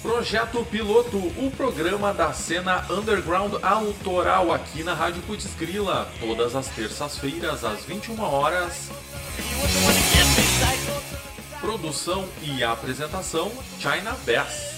Projeto Piloto, o programa da cena underground autoral aqui na Rádio Putz Grila, todas as terças-feiras às 21 horas. Produção e apresentação China Bass.